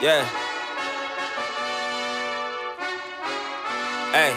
Yeah. Hey.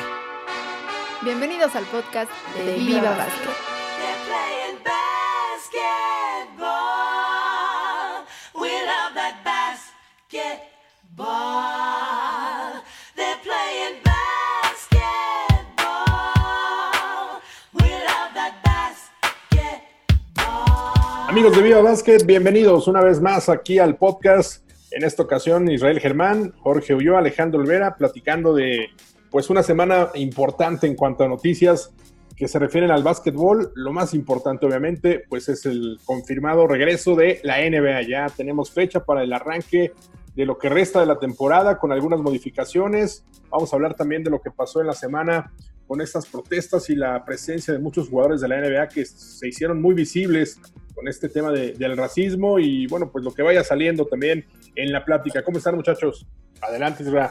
Bienvenidos al podcast de Viva Basket. They're playing basketball. We love that basketball. They're playing basketball. We love that basketball. Amigos de Viva Basket, bienvenidos una vez más aquí al podcast. En esta ocasión, Israel Germán, Jorge Ulloa, Alejandro Olvera, platicando de pues una semana importante en cuanto a noticias que se refieren al básquetbol. Lo más importante, obviamente, pues es el confirmado regreso de la NBA. Ya tenemos fecha para el arranque de lo que resta de la temporada con algunas modificaciones. Vamos a hablar también de lo que pasó en la semana con estas protestas y la presencia de muchos jugadores de la NBA que se hicieron muy visibles con este tema de- del racismo y bueno, pues lo que vaya saliendo también en la plática. ¿Cómo están muchachos? Adelante, Israel.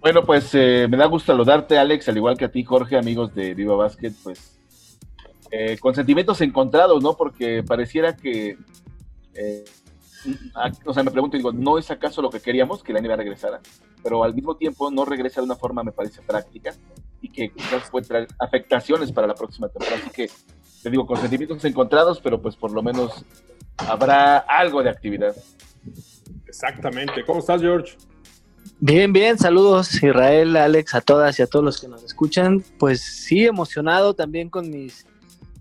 Bueno, pues eh, me da gusto saludarte, Alex, al igual que a ti, Jorge, amigos de Viva Basket, pues eh, con sentimientos encontrados, ¿no? Porque pareciera que, eh, o sea, me pregunto, digo, ¿no es acaso lo que queríamos, que la NBA regresara? Pero al mismo tiempo no regresa de una forma, me parece, práctica y que quizás puede traer afectaciones para la próxima temporada. Así que, te digo, con sentimientos encontrados, pero pues por lo menos habrá algo de actividad. Exactamente. ¿Cómo estás, George? Bien, bien, saludos Israel, Alex, a todas y a todos los que nos escuchan. Pues sí, emocionado también con mis,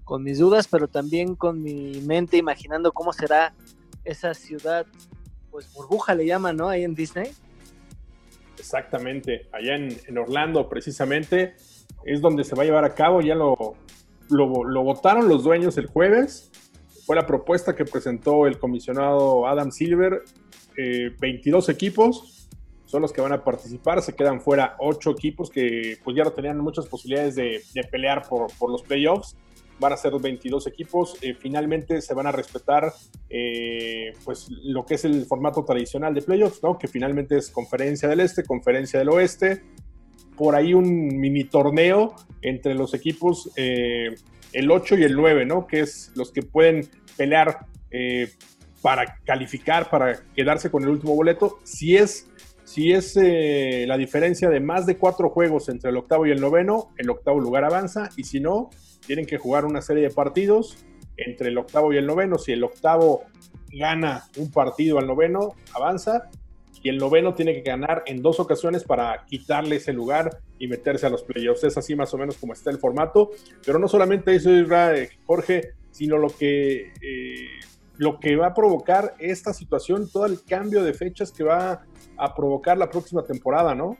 con mis dudas, pero también con mi mente imaginando cómo será esa ciudad, pues burbuja le llaman, ¿no? Ahí en Disney. Exactamente. Allá en, en Orlando, precisamente, es donde se va a llevar a cabo. Ya lo, lo, votaron los dueños el jueves. Fue la propuesta que presentó el comisionado Adam Silver. Eh, 22 equipos son los que van a participar. Se quedan fuera 8 equipos que pues ya no tenían muchas posibilidades de, pelear por, por los playoffs. Van a ser 22 equipos. Eh, finalmente se van a respetar eh, pues lo que es el formato tradicional de playoffs, ¿no? Que finalmente es conferencia del este, conferencia del oeste. Por ahí un mini torneo entre los equipos, eh, el 8 y el 9, ¿no? Que es los que pueden pelear eh, para calificar, para quedarse con el último boleto. Si es, si es eh, la diferencia de más de cuatro juegos entre el octavo y el noveno, el octavo lugar avanza. Y si no, tienen que jugar una serie de partidos entre el octavo y el noveno. Si el octavo gana un partido al noveno, avanza. Y el noveno tiene que ganar en dos ocasiones para quitarle ese lugar y meterse a los playoffs. Es así más o menos como está el formato. Pero no solamente eso, eh, Jorge, sino lo que, eh, lo que va a provocar esta situación, todo el cambio de fechas que va a provocar la próxima temporada, ¿no?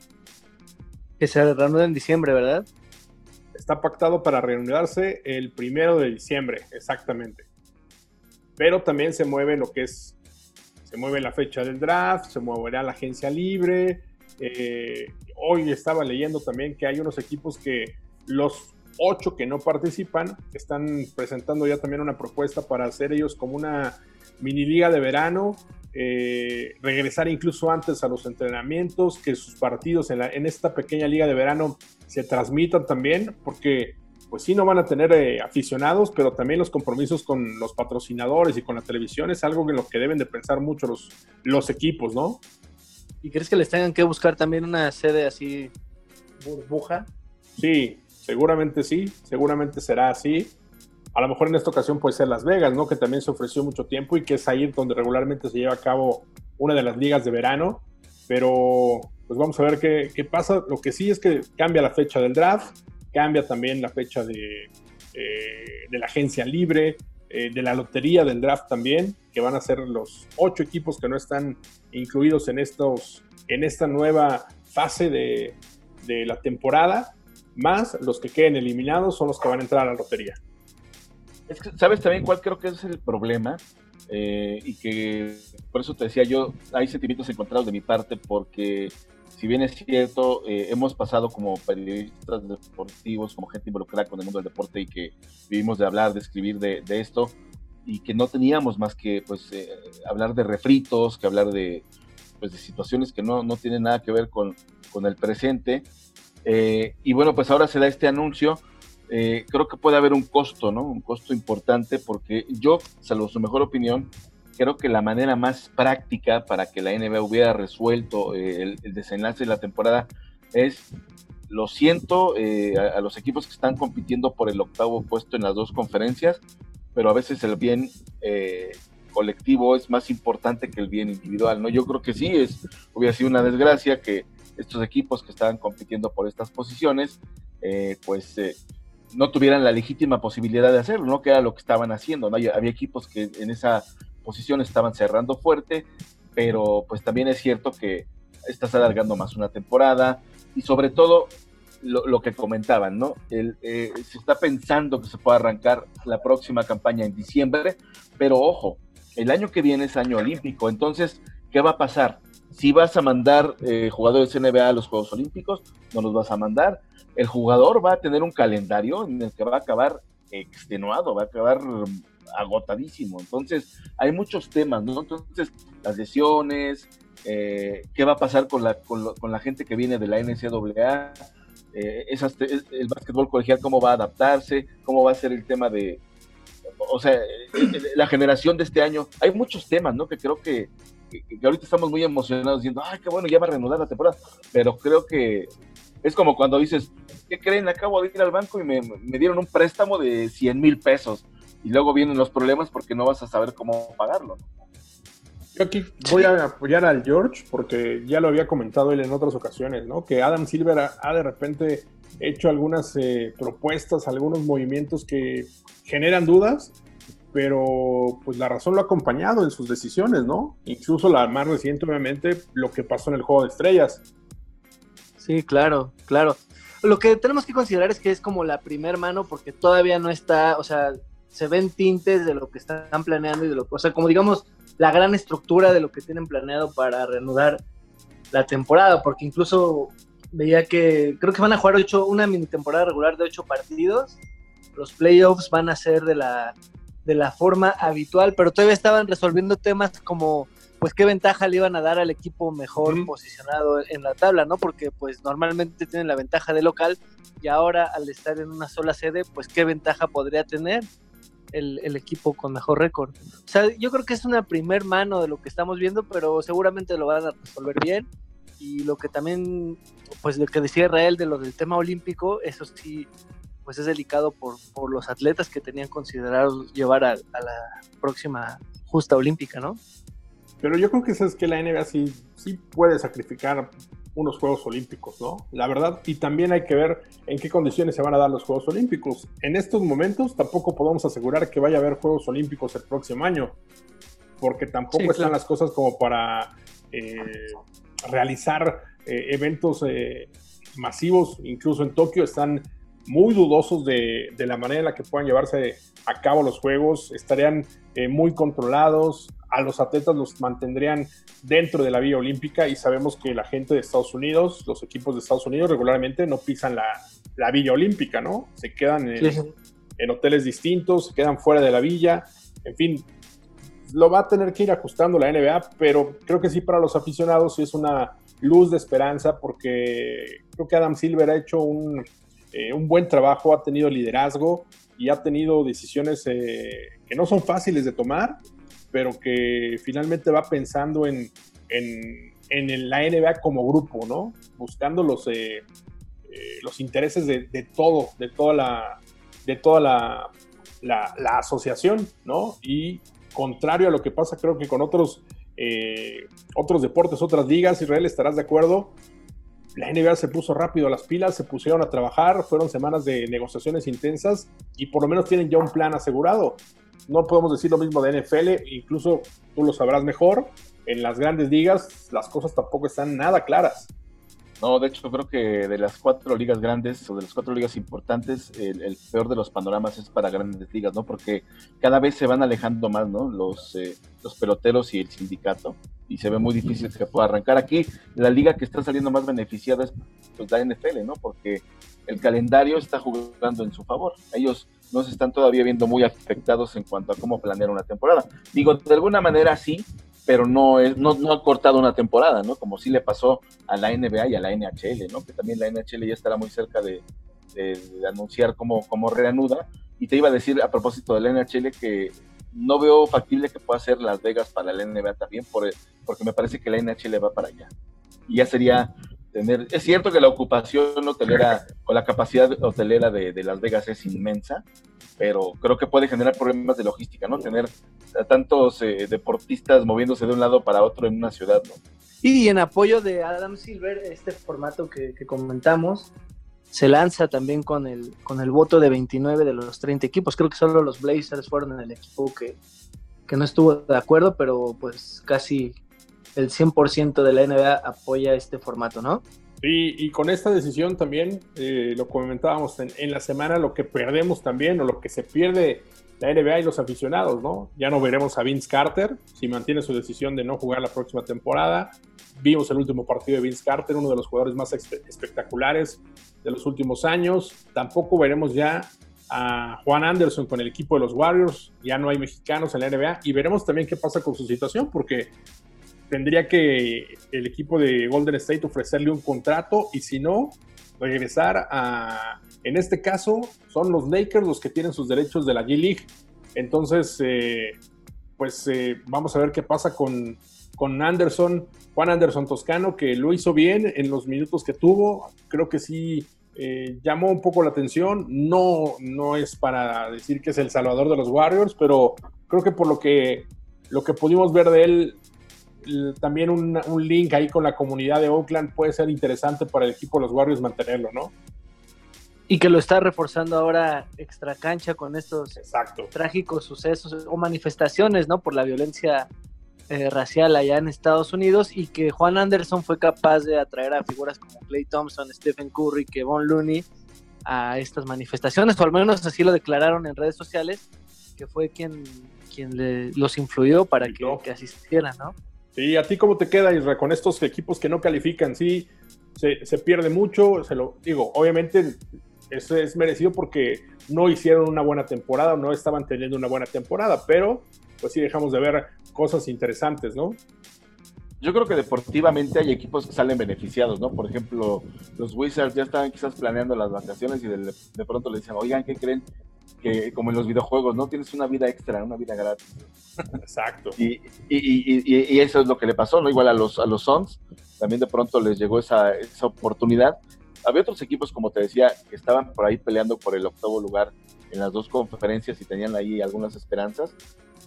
Que se reanuda en diciembre, ¿verdad? Está pactado para reanudarse el primero de diciembre, exactamente. Pero también se mueve lo que es, se mueve la fecha del draft, se moverá la agencia libre. eh, hoy estaba leyendo también que hay unos equipos que los ocho que no participan están presentando ya también una propuesta para hacer ellos como una mini liga de verano, eh, regresar incluso antes a los entrenamientos, que sus partidos en, esta pequeña liga de verano se transmitan también, porque pues sí no van a tener eh, aficionados, pero también los compromisos con los patrocinadores y con la televisión es algo en lo que deben de pensar mucho los, los equipos, ¿no? ¿Y crees que les tengan que buscar también una sede así burbuja? Sí, seguramente sí, seguramente será así. A lo mejor en esta ocasión puede ser Las Vegas, ¿no? Que también se ofreció mucho tiempo y que es ahí donde regularmente se lleva a cabo una de las ligas de verano. Pero pues vamos a ver qué, qué pasa. Lo que sí es que cambia la fecha del draft, cambia también la fecha de, eh, de la agencia libre, eh, de la lotería del draft también, que van a ser los ocho equipos que no están incluidos en, estos, en esta nueva fase de, de la temporada, más los que queden eliminados son los que van a entrar a la lotería. Es que, ¿sabes también cuál creo que es el problema? Eh, y que por eso te decía yo, hay sentimientos encontrados de mi parte porque si bien es cierto, eh, hemos pasado como periodistas deportivos, como gente involucrada con el mundo del deporte y que vivimos de hablar, de escribir de, de esto y que no teníamos más que pues eh, hablar de refritos, que hablar de, pues, de situaciones que no, no tienen nada que ver con, con el presente. Eh, y bueno, pues ahora se da este anuncio creo que puede haber un costo, ¿no? Un costo importante porque yo, salvo su mejor opinión, creo que la manera más práctica para que la NBA hubiera resuelto eh, el, desenlace de la temporada es, lo siento, eh, a, los equipos que están compitiendo por el octavo puesto en las dos conferencias, pero a veces el bien eh, colectivo es más importante que el bien individual, ¿no? Yo creo que sí, es, hubiera sido una desgracia que estos equipos que estaban compitiendo por estas posiciones, pues no tuvieran la legítima posibilidad de hacerlo, ¿no? Que era lo que estaban haciendo, ¿no? Había equipos que en esa estaban cerrando fuerte, pero pues también es cierto que estás alargando más una temporada y sobre todo lo, que comentaban, ¿no? El, eh, se está pensando que se pueda arrancar la próxima campaña en diciembre, pero ojo, el año que viene es año olímpico, entonces, ¿qué va a pasar? Si vas a mandar eh, jugadores NBA a los Juegos Olímpicos, no los vas a mandar. El jugador va a tener un calendario en el que va a acabar extenuado, va a acabar agotadísimo. Entonces, hay muchos temas, ¿no? Entonces, las lesiones, eh, qué va a pasar con la, con, lo- con la gente que viene de la NCAA, eh, esas el básquetbol colegial, cómo va a adaptarse, cómo va a ser el tema de, o sea, eh, la generación de este año. Hay muchos temas, ¿no? Que creo que, que, que ahorita estamos muy emocionados diciendo, ay, qué bueno, ya va a reanudar la temporada, pero creo que es como cuando dices, ¿qué creen? Acabo de ir al banco y me, me dieron un préstamo de 100 mil pesos y luego vienen los problemas porque no vas a saber cómo pagarlo. ¿no? Yo aquí voy a apoyar al George porque ya lo había comentado él en otras ocasiones, ¿no? Que Adam Silver ha, ha de repente hecho algunas eh, propuestas, algunos movimientos que generan dudas, pero pues la razón lo ha acompañado en sus decisiones, ¿no? Incluso la más reciente, obviamente, lo que pasó en el Juego de Estrellas. Sí, claro, claro. Lo que tenemos que considerar es que es como la primer mano porque todavía no está, o sea, se ven tintes de lo que están planeando y de lo que, o sea, como digamos, la gran estructura de lo que tienen planeado para reanudar la temporada, porque incluso veía que creo que van a jugar ocho, una mini temporada regular de ocho partidos. Los playoffs van a ser de la, de la forma habitual, pero todavía estaban resolviendo temas como pues qué ventaja le iban a dar al equipo mejor posicionado en la tabla, ¿no? Porque pues normalmente tienen la ventaja de local y ahora al estar en una sola sede, pues qué ventaja podría tener el, el equipo con mejor récord. O sea, yo creo que es una primer mano de lo que estamos viendo, pero seguramente lo van a resolver bien. Y lo que también, pues lo que decía Israel de lo del tema olímpico, eso sí, pues es delicado por, por los atletas que tenían considerado llevar a, a la próxima justa olímpica, ¿no? Pero yo creo que sabes que la NBA sí, sí puede sacrificar unos Juegos Olímpicos, ¿no? La verdad, y también hay que ver en qué condiciones se van a dar los Juegos Olímpicos. En estos momentos tampoco podemos asegurar que vaya a haber Juegos Olímpicos el próximo año, porque tampoco Sí, están claro. las cosas como para eh, realizar eh, eventos eh, masivos, incluso en Tokio están muy dudosos de, de la manera en la que puedan llevarse a cabo los juegos, estarían eh, muy controlados, a los atletas los mantendrían dentro de la vía olímpica y sabemos que la gente de Estados Unidos, los equipos de Estados Unidos regularmente no pisan la, la villa olímpica, ¿no? Se quedan en, Sí, sí. en hoteles distintos, se quedan fuera de la villa, en fin, lo va a tener que ir ajustando la NBA, pero creo que sí para los aficionados sí es una luz de esperanza porque creo que Adam Silver ha hecho un, eh, un buen trabajo, ha tenido liderazgo y ha tenido decisiones eh, que no son fáciles de tomar, pero que finalmente va pensando en, en, en la NBA como grupo, ¿no? Buscando los, eh, eh, los intereses de, de todo, de toda la, de toda la, la asociación, ¿no? Y contrario a lo que pasa, creo que con otros, eh, otros deportes, otras ligas, Israel, estarás de acuerdo. La NBA se puso rápido a las pilas, se pusieron a trabajar, fueron semanas de negociaciones intensas y por lo menos tienen ya un plan asegurado. No podemos decir lo mismo de NFL, incluso tú lo sabrás mejor. En las grandes ligas las cosas tampoco están nada claras. No, de hecho creo que de las cuatro ligas grandes o de las cuatro ligas importantes, el, peor de los panoramas es para grandes ligas, ¿no? Porque cada vez se van alejando más, ¿no? Los, eh, los peloteros y el sindicato y se ve muy difícil que pueda arrancar. Aquí la liga que está saliendo más beneficiada es pues, la NFL, ¿no? Porque el calendario está jugando en su favor. Ellos no se están todavía viendo muy afectados en cuanto a cómo planear una temporada. Digo, de alguna manera sí, pero no, es, no, no ha cortado una temporada, ¿no? Como sí le pasó a la NBA y a la NHL, ¿no? Que también la NHL ya estará muy cerca de, de- anunciar cómo, cómo reanuda. Y te iba a decir a propósito de la NHL que no veo factible que pueda ser Las Vegas para la NBA también, por, porque me parece que la NHL va para allá. Y ya sería tener, es cierto que la ocupación hotelera o la capacidad hotelera de, de Las Vegas es inmensa, pero creo que puede generar problemas de logística, ¿no? Tener a tantos eh, deportistas moviéndose de un lado para otro en una ciudad, ¿no? Y en apoyo de Adam Silver, este formato que, que comentamos, se lanza también con el, con el voto de 29 de los 30 equipos. Creo que solo los Blazers fueron el equipo que, que no estuvo de acuerdo, pero pues casi el 100% de la NBA apoya este formato, ¿no? Y, y con esta decisión también, eh, lo comentábamos en, en, la semana, lo que perdemos también o lo que se pierde la NBA y los aficionados, ¿no? Ya no veremos a Vince Carter si mantiene su decisión de no jugar la próxima temporada. Vimos el último partido de Vince Carter, uno de los jugadores más espectaculares de los últimos años. Tampoco veremos ya a Juan Anderson con el equipo de los Warriors. Ya no hay mexicanos en la NBA y veremos también qué pasa con su situación porque tendría que el equipo de Golden State ofrecerle un contrato y si no, regresar a, en este caso, son los Lakers los que tienen sus derechos de la G-League. Entonces, eh, pues eh, vamos a ver qué pasa con, con Anderson, Juan Anderson Toscano, que lo hizo bien en los minutos que tuvo. Creo que sí eh, llamó un poco la atención. No, no es para decir que es el salvador de los Warriors, pero creo que por lo que, lo que pudimos ver de él, también un, un, link ahí con la comunidad de Oakland puede ser interesante para el equipo de los Warriors mantenerlo, ¿no? Y que lo está reforzando ahora extra cancha con estos Exacto. trágicos sucesos o manifestaciones, ¿no? Por la violencia eh, racial allá en Estados Unidos y que Juan Anderson fue capaz de atraer a figuras como Clay Thompson, Stephen Curry, Kevon Looney a estas manifestaciones, o al menos así lo declararon en redes sociales, que fue quien, quien le, los influyó para que, que asistieran, ¿no? Sí, ¿a ti cómo te queda, Isra, con estos equipos que no califican? Sí, se, pierde mucho, se lo digo, obviamente eso es merecido porque no hicieron una buena temporada, no estaban teniendo una buena temporada, pero pues sí dejamos de ver cosas interesantes, ¿no? Yo creo que deportivamente hay equipos que salen beneficiados, ¿no? Por ejemplo, los Wizards ya estaban quizás planeando las vacaciones y de pronto le dicen, oigan, ¿qué creen? Que como en los videojuegos, ¿no? Tienes una vida extra, una vida gratis. Exacto. Y, y, y, y, eso es lo que le pasó, ¿no? Igual a los, a los Suns, también de pronto les llegó esa, esa oportunidad. Había otros equipos, como te decía, que estaban por ahí peleando por el octavo lugar en las dos conferencias y tenían ahí algunas esperanzas.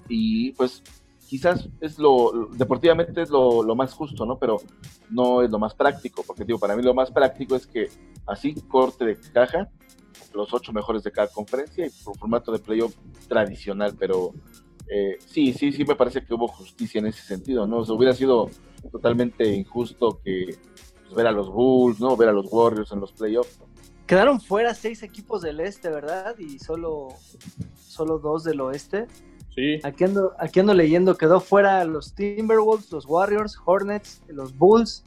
Y pues quizás es lo, deportivamente es lo, lo, más justo, ¿no? Pero no es lo más práctico, porque digo, para mí lo más práctico es que así corte de caja, los ocho mejores de cada conferencia y por formato de playoff tradicional, pero eh, sí, sí, sí me parece que hubo justicia en ese sentido, ¿no? O sea, hubiera sido totalmente injusto que pues, ver a los Bulls, ¿no? Ver a los Warriors en los playoffs. Quedaron fuera seis equipos del este, ¿verdad? Y solo, solo dos del oeste. Sí. Aquí ando, aquí ando leyendo, quedó fuera los Timberwolves, los Warriors, Hornets, los Bulls,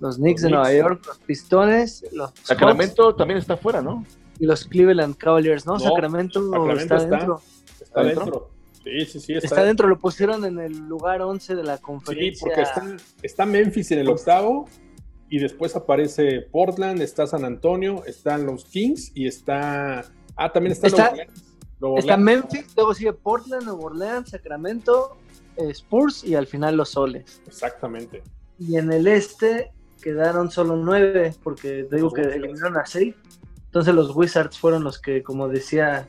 los Knicks de Nueva York, los Pistones, los Sacramento Hawks, también está fuera, ¿no? Y los Cleveland Cavaliers, ¿no? no Sacramento, Sacramento, está, está dentro. Está dentro. Sí, sí, sí. Está, está, dentro, lo pusieron en el lugar 11 de la conferencia. Sí, porque está, está Memphis en el octavo y después aparece Portland, está San Antonio, están los Kings y está... Ah, también está, está, Nuevo está Memphis, luego sigue Portland, Nuevo Orleans, Sacramento, eh, Spurs y al final los Soles. Exactamente. Y en el este quedaron solo nueve, porque te digo que eliminaron a seis. Entonces los Wizards fueron los que, como decía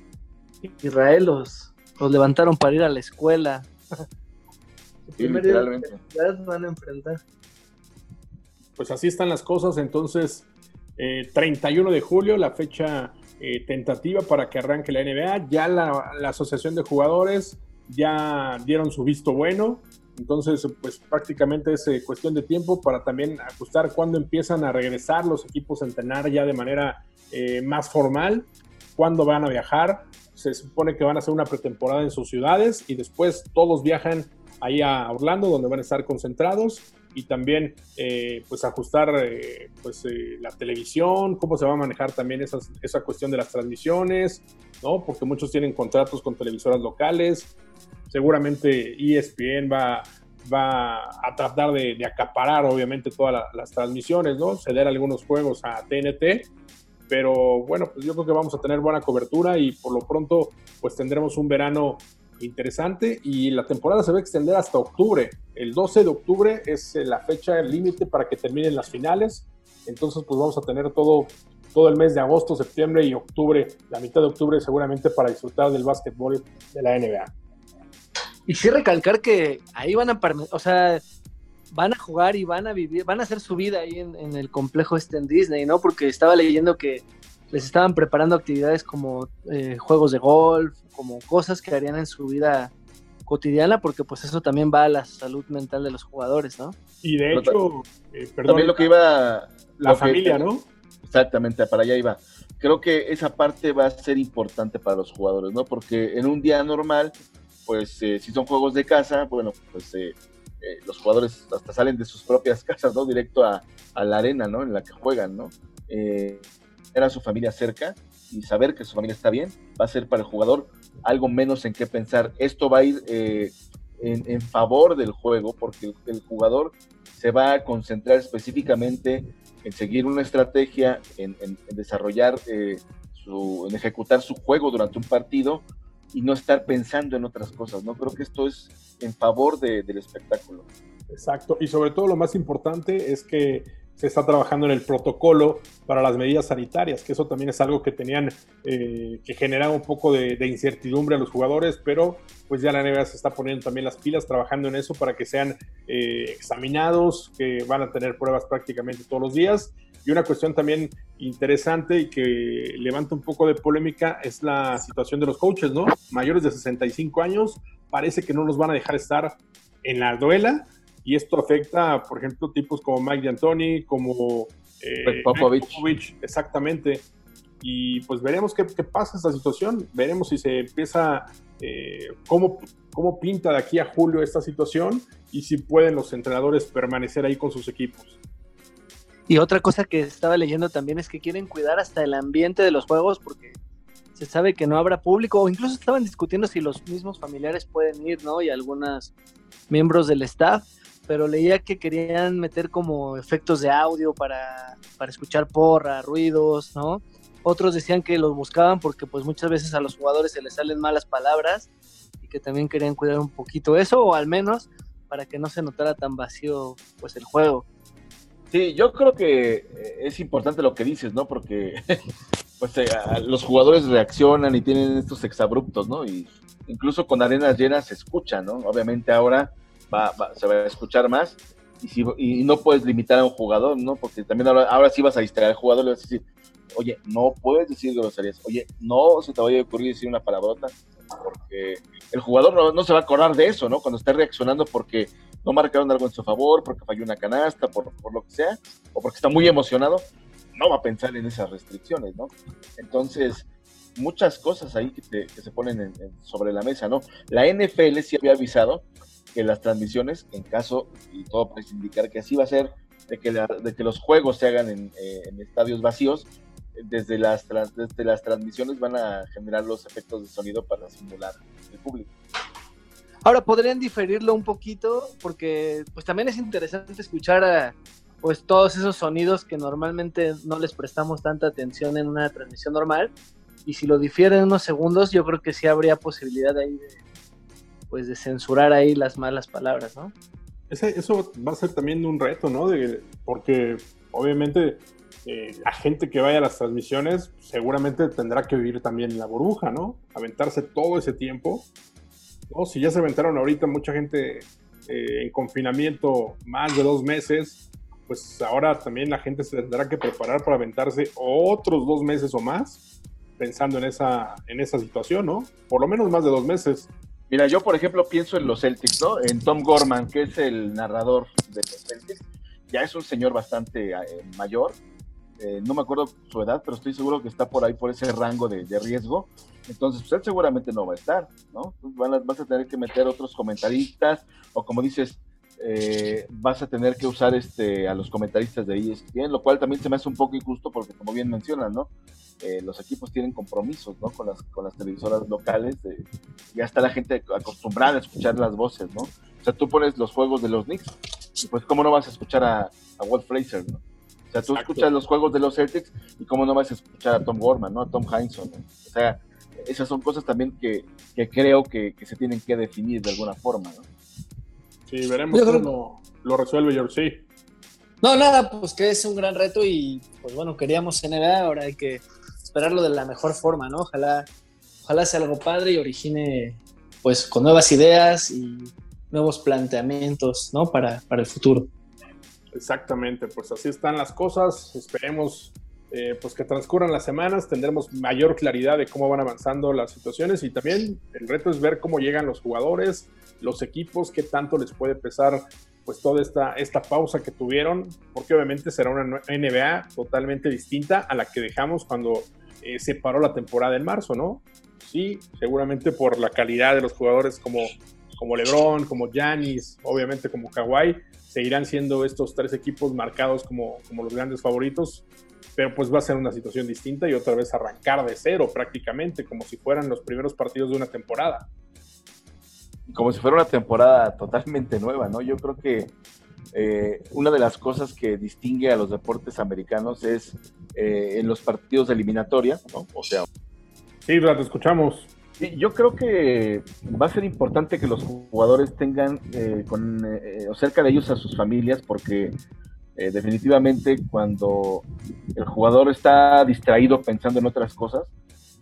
Israel, los, los levantaron para ir a la escuela. Sí, literalmente. van a enfrentar. Pues así están las cosas, entonces eh, 31 de julio, la fecha eh, tentativa para que arranque la NBA, ya la, la asociación de jugadores ya dieron su visto bueno, entonces, pues prácticamente es eh, cuestión de tiempo para también ajustar cuándo empiezan a regresar los equipos a entrenar ya de manera eh, más formal, cuándo van a viajar. Se supone que van a hacer una pretemporada en sus ciudades y después todos viajan ahí a Orlando, donde van a estar concentrados y también eh, pues ajustar eh, pues eh, la televisión, cómo se va a manejar también esa cuestión de las transmisiones, ¿no? Porque muchos tienen contratos con televisoras locales, seguramente ESPN va, va a tratar de, acaparar obviamente todas la, las transmisiones, ¿no? Ceder algunos juegos a TNT, pero bueno, pues yo creo que vamos a tener buena cobertura y por lo pronto pues tendremos un verano interesante y la temporada se va a extender hasta octubre. El 12 de octubre es eh, la fecha límite para que terminen las finales. Entonces, pues vamos a tener todo, todo el mes de agosto, septiembre y octubre, la mitad de octubre seguramente para disfrutar del básquetbol de la NBA. Y sí recalcar que ahí van a, o sea, van a jugar y van a vivir, van a hacer su vida ahí en, en el complejo este en Disney, ¿no? Porque estaba leyendo que les estaban preparando actividades como eh, juegos de golf, como cosas que harían en su vida cotidiana, porque pues eso también va a la salud mental de los jugadores, ¿no? Y de hecho, eh, perdón, También lo que iba... la que- familia, ¿no? Exactamente, para allá iba. Creo que esa parte va a ser importante para los jugadores, ¿no? Porque en un día normal, pues eh, si son juegos de casa, bueno, pues eh, eh, los jugadores hasta salen de sus propias casas, ¿no? Directo a, a la arena, ¿no? En la que juegan, ¿no? Eh, a su familia cerca y saber que su familia está bien, va a ser para el jugador algo menos en qué pensar. Esto va a ir eh, en, en favor del juego porque el, jugador se va a concentrar específicamente en seguir una estrategia, en, en- desarrollar, eh, su, en ejecutar su juego durante un partido y no estar pensando en otras cosas. No creo que esto es en favor de- del espectáculo. Exacto. Y sobre todo lo más importante es que se está trabajando en el protocolo para las medidas sanitarias, que eso también es algo que tenían eh, que generar un poco de, de incertidumbre a los jugadores, pero pues ya la NBA se está poniendo también las pilas trabajando en eso para que sean eh, examinados, que van a tener pruebas prácticamente todos los días. Y una cuestión también interesante y que levanta un poco de polémica es la situación de los coaches, ¿no? Mayores de 65 años, parece que no los van a dejar estar en la duela y esto afecta, por ejemplo, tipos como Mike D'Antoni, como eh, Popovich. Popovich, exactamente. Y pues veremos qué, qué pasa esta situación, veremos si se empieza, eh, cómo, cómo pinta de aquí a julio esta situación y si pueden los entrenadores permanecer ahí con sus equipos. Y otra cosa que estaba leyendo también es que quieren cuidar hasta el ambiente de los juegos porque se sabe que no habrá público o incluso estaban discutiendo si los mismos familiares pueden ir, ¿no? Y algunos miembros del staff, pero leía que querían meter como efectos de audio para, para escuchar porra, ruidos, ¿no? Otros decían que los buscaban porque pues muchas veces a los jugadores se les salen malas palabras y que también querían cuidar un poquito eso o al menos para que no se notara tan vacío pues el juego. Sí, yo creo que eh, es importante lo que dices, ¿no? Porque pues, eh, los jugadores reaccionan y tienen estos exabruptos, ¿no? Y incluso con arenas llenas se escucha, ¿no? Obviamente ahora va, va- se va a escuchar más y, si, y no puedes limitar a un jugador, ¿no? Porque también ahora, ahora sí vas a distraer al jugador, le vas a decir, oye, no puedes decir groserías, oye, no se te vaya a ocurrir decir una palabrota, porque el jugador no, no se va a acordar de eso, ¿no? Cuando está reaccionando porque no marcaron algo en su favor, porque falló una canasta, por, por lo que sea, o porque está muy emocionado, no va a pensar en esas restricciones, ¿no? Entonces, muchas cosas ahí que, te- que se ponen en- en- sobre la mesa, ¿no? La NFL sí había avisado que las transmisiones, en caso, y todo parece indicar que así va a ser, de que, la- de que los juegos se hagan en, eh, en estadios vacíos, desde las, desde las transmisiones van a generar los efectos de sonido para simular el público. Ahora podrían diferirlo un poquito porque pues también es interesante escuchar a, pues todos esos sonidos que normalmente no les prestamos tanta atención en una transmisión normal y si lo difieren unos segundos yo creo que sí habría posibilidad ahí de pues de censurar ahí las malas palabras, ¿no? Eso va a ser también un reto, ¿no? Porque obviamente eh, la gente que vaya a las transmisiones seguramente tendrá que vivir también en la burbuja, ¿no? Aventarse todo ese tiempo. ¿no? Si ya se aventaron ahorita mucha gente eh, en confinamiento más de dos meses, pues ahora también la gente se tendrá que preparar para aventarse otros dos meses o más pensando en esa, en esa situación, ¿no? Por lo menos más de dos meses. Mira, yo por ejemplo pienso en los Celtics, ¿no? En Tom Gorman, que es el narrador de los Celtics. Ya es un señor bastante eh, mayor. Eh, no me acuerdo su edad, pero estoy seguro que está por ahí, por ese rango de, de riesgo. Entonces, pues él seguramente no va a estar, ¿no? Entonces, van a- vas a tener que meter otros comentaristas, o como dices, eh, vas a tener que usar este, a los comentaristas de ESPN, lo cual también se me hace un poco injusto porque, como bien mencionan, ¿no? Eh, los equipos tienen compromisos, ¿no? Con las, con las televisoras locales, de- ya está la gente acostumbrada a escuchar las voces, ¿no? O sea, tú pones los juegos de los Knicks, y pues, ¿cómo no vas a escuchar a, a Walt Fraser, ¿no? O sea, tú Exacto. escuchas los juegos de los Celtics y cómo no vas a escuchar a Tom Gorman, ¿no? A Tom Heinsohn, ¿no? O sea, esas son cosas también que, que creo que, que se tienen que definir de alguna forma, ¿no? Sí, veremos creo- cómo lo resuelve. Sí. No, nada, pues que es un gran reto y pues bueno, queríamos NBA, ahora hay que esperarlo de la mejor forma, ¿no? Ojalá, ojalá sea algo padre y origine pues con nuevas ideas y nuevos planteamientos, ¿no? Para, para el futuro. Exactamente, pues así están las cosas. Esperemos eh, pues que transcurran las semanas, tendremos mayor claridad de cómo van avanzando las situaciones y también el reto es ver cómo llegan los jugadores, los equipos, qué tanto les puede pesar pues toda esta, esta pausa que tuvieron, porque obviamente será una NBA totalmente distinta a la que dejamos cuando eh, se paró la temporada en marzo, ¿no? Sí, seguramente por la calidad de los jugadores como, como LeBron, como Giannis, obviamente como Kawhi, seguirán siendo estos tres equipos marcados como, como los grandes favoritos, pero pues va a ser una situación distinta y otra vez arrancar de cero prácticamente, como si fueran los primeros partidos de una temporada. Como si fuera una temporada totalmente nueva, ¿no? Yo creo que eh, una de las cosas que distingue a los deportes americanos es eh, en los partidos de eliminatoria, ¿no? O sea, Sí, te escuchamos. yo creo que va a ser importante que los jugadores tengan eh, con, eh, cerca de ellos a sus familias, porque eh, definitivamente cuando el jugador está distraído pensando en otras cosas,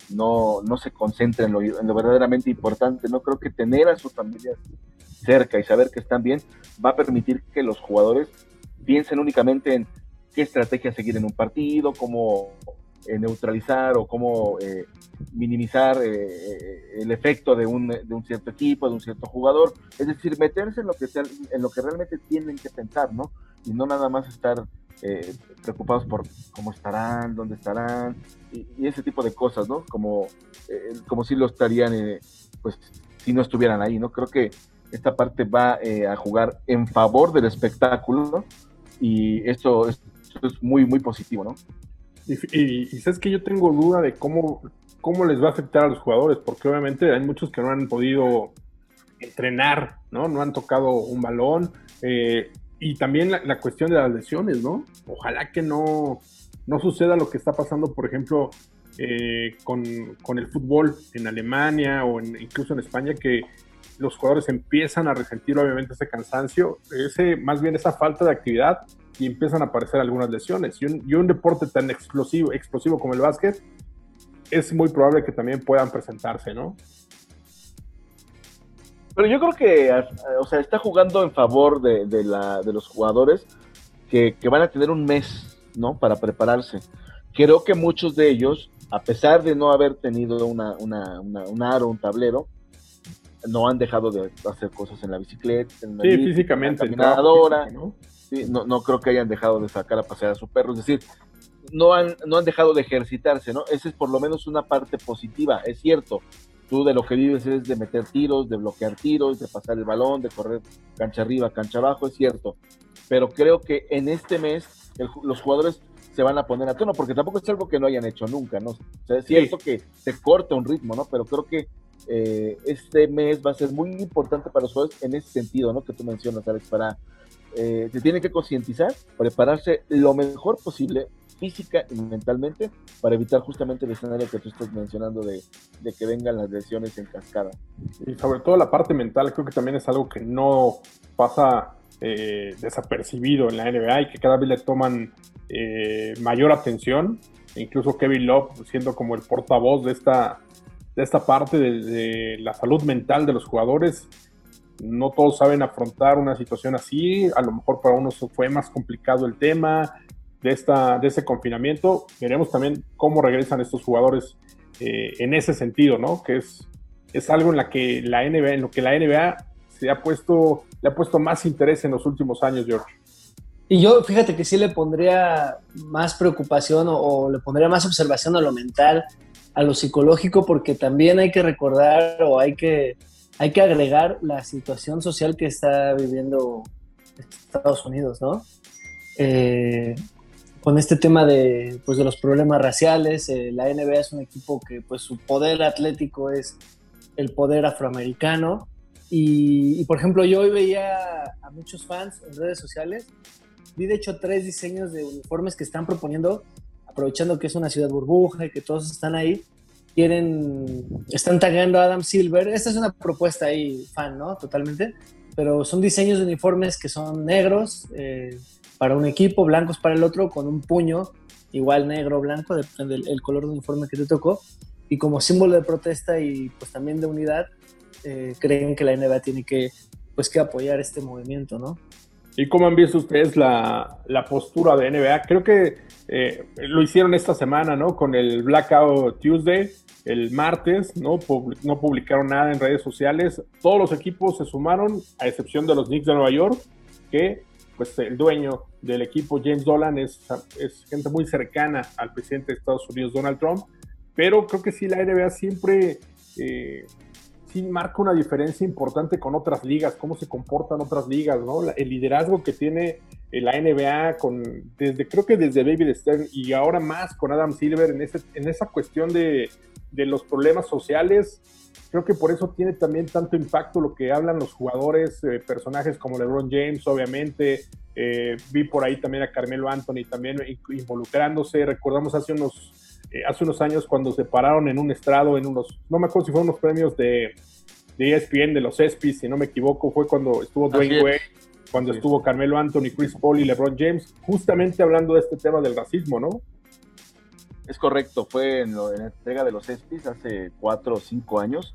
no, no se concentra en lo, en lo verdaderamente importante. No creo que tener a sus familias cerca y saber que están bien va a permitir que los jugadores piensen únicamente en qué estrategia seguir en un partido, cómo eh, neutralizar o cómo eh, minimizar eh, el efecto de un, de un cierto equipo, de un cierto jugador. Es decir, meterse en lo que, en lo que realmente tienen que pensar, ¿no? Y no nada más estar eh, preocupados por cómo estarán, dónde estarán, y, y ese tipo de cosas, ¿no? Como, eh, como si lo estarían, eh, pues, si no estuvieran ahí, ¿no? Creo que esta parte va eh, a jugar en favor del espectáculo, ¿no? Y esto, esto es muy, muy positivo, ¿no? Y, y- y sabes que yo tengo duda de cómo, cómo les va a afectar a los jugadores, porque obviamente hay muchos que no han podido entrenar, ¿no? No han tocado un balón. eh, y también la, la cuestión de las lesiones, ¿no? Ojalá que no, no suceda lo que está pasando, por ejemplo, eh, con, con el fútbol en Alemania o incluso en España, que los jugadores empiezan a resentir obviamente ese cansancio, ese, más bien esa falta de actividad y empiezan a aparecer algunas lesiones. Y un, y un deporte tan explosivo, explosivo como el básquet, es muy probable que también puedan presentarse, ¿no? Pero yo creo que, a- o sea, está jugando en favor de, de la, de los jugadores que, que van a tener un mes, ¿no? Para prepararse. Creo que muchos de ellos, a pesar de no haber tenido una, una, una- un aro, un tablero, no han dejado de hacer cosas en la bicicleta, en la Sí, bici, físicamente. en la caminadora. ¿no? Sí, no, no creo que hayan dejado de sacar a pasear a su perro, es decir, no han, no han dejado de ejercitarse, ¿no? Esa es por lo menos una parte positiva, es cierto. Tú de lo que vives es de meter tiros, de bloquear tiros, de pasar el balón, de correr cancha arriba, cancha abajo, es cierto. Pero creo que en este mes el los jugadores se van a poner a tono, porque tampoco es algo que no hayan hecho nunca, ¿no? O sea, es cierto que se corta un ritmo, ¿no? Pero creo que eh, este mes va a ser muy importante para los jugadores en ese sentido, ¿no? Que tú mencionas, Alex, para eh, se tienen que concientizar, prepararse lo mejor posible física y mentalmente para evitar justamente el escenario que tú estás mencionando de, de que vengan las lesiones en cascada. Y sobre todo la parte mental, creo que también es algo que no pasa eh, desapercibido en la NBA y que cada vez le toman eh, mayor atención. Incluso Kevin Love siendo como el portavoz de esta, de esta parte de, de la salud mental de los jugadores. No todos saben afrontar una situación así. A lo mejor para unos fue más complicado el tema de, esta, de ese confinamiento. Veremos también cómo regresan estos jugadores eh, en ese sentido, ¿no? Que es, es algo en, la que la NBA, en lo que la NBA se ha puesto, le ha puesto más interés en los últimos años, George. Y yo, fíjate que sí le pondría más preocupación o, o le pondría más observación a lo mental, a lo psicológico, porque también hay que recordar o hay que, hay que agregar la situación social que está viviendo Estados Unidos, ¿no? Eh, con este tema de, pues, de los problemas raciales, eh, la NBA es un equipo que pues su poder atlético es el poder afroamericano. Y, y, por ejemplo, yo hoy veía a muchos fans en redes sociales vi de hecho tres diseños de uniformes que están proponiendo, aprovechando que es una ciudad burbuja y que todos están ahí, quieren, están tagueando a Adam Silver. Esta es una propuesta ahí, fan, ¿no? Totalmente. Pero son diseños de uniformes que son negros eh, para un equipo, blancos para el otro, con un puño igual negro o blanco, depende del el color de uniforme que te tocó. Y como símbolo de protesta y pues también de unidad, eh, creen que la NBA tiene que, pues, que apoyar este movimiento, ¿no? ¿Y cómo han visto ustedes la, la postura de NBA? Creo que eh, lo hicieron esta semana, ¿no? Con el Blackout Tuesday, el martes, ¿no? No publicaron nada en redes sociales. Todos los equipos se sumaron, a excepción de los Knicks de Nueva York, que pues el dueño del equipo, James Dolan, es, es gente muy cercana al presidente de Estados Unidos, Donald Trump. Pero creo que sí, la NBA siempre eh, sí marca una diferencia importante con otras ligas, cómo se comportan otras ligas, ¿no? La- el liderazgo que tiene eh, la NBA con desde creo que desde David Stern y ahora más con Adam Silver en ese, en esa cuestión de, de los problemas sociales. Creo que por eso tiene también tanto impacto lo que hablan los jugadores, eh, personajes como LeBron James, obviamente. Eh, vi por ahí también a Carmelo Anthony también in- involucrándose. Recordamos hace unos, eh, hace unos años cuando se pararon en un estrado, en unos, no me acuerdo si fueron unos premios de, de ESPN, de los ESPYs, si no me equivoco, fue cuando estuvo Dwayne. Wade, cuando estuvo Carmelo Anthony, Chris Paul y LeBron James, justamente hablando de este tema del racismo, ¿no? Es correcto, fue en, la entrega de los ESPYs hace cuatro o cinco años.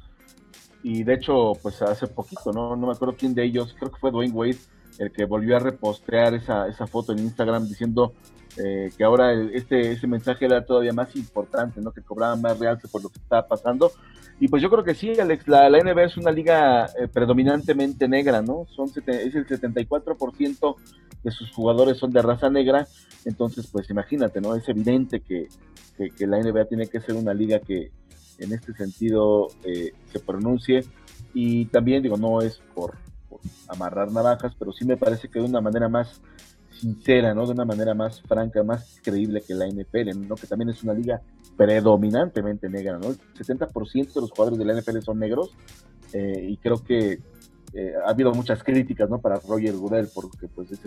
Y de hecho, pues hace poquito, ¿no? No me acuerdo quién de ellos, creo que fue Dwayne Wade, el que volvió a repostear esa, esa foto en Instagram diciendo eh, que ahora este, ese mensaje era todavía más importante, ¿no? Que cobraban más realce por lo que estaba pasando. Y pues yo creo que sí, Alex, la, la NBA es una liga eh, predominantemente negra, ¿no? Son es el 74% de sus jugadores son de raza negra, entonces pues imagínate, ¿no? Es evidente que, que, que la NBA tiene que ser una liga que en este sentido eh, se pronuncie y también digo, no es por, por amarrar navajas, pero sí me parece que de una manera más sincera, ¿no? De una manera más franca, más creíble que la NFL, ¿no? Que también es una liga predominantemente negra, ¿no? El 70% de los jugadores de la NFL son negros eh, y creo que eh, ha habido muchas críticas, ¿no? Para Roger Goodell, porque pues es,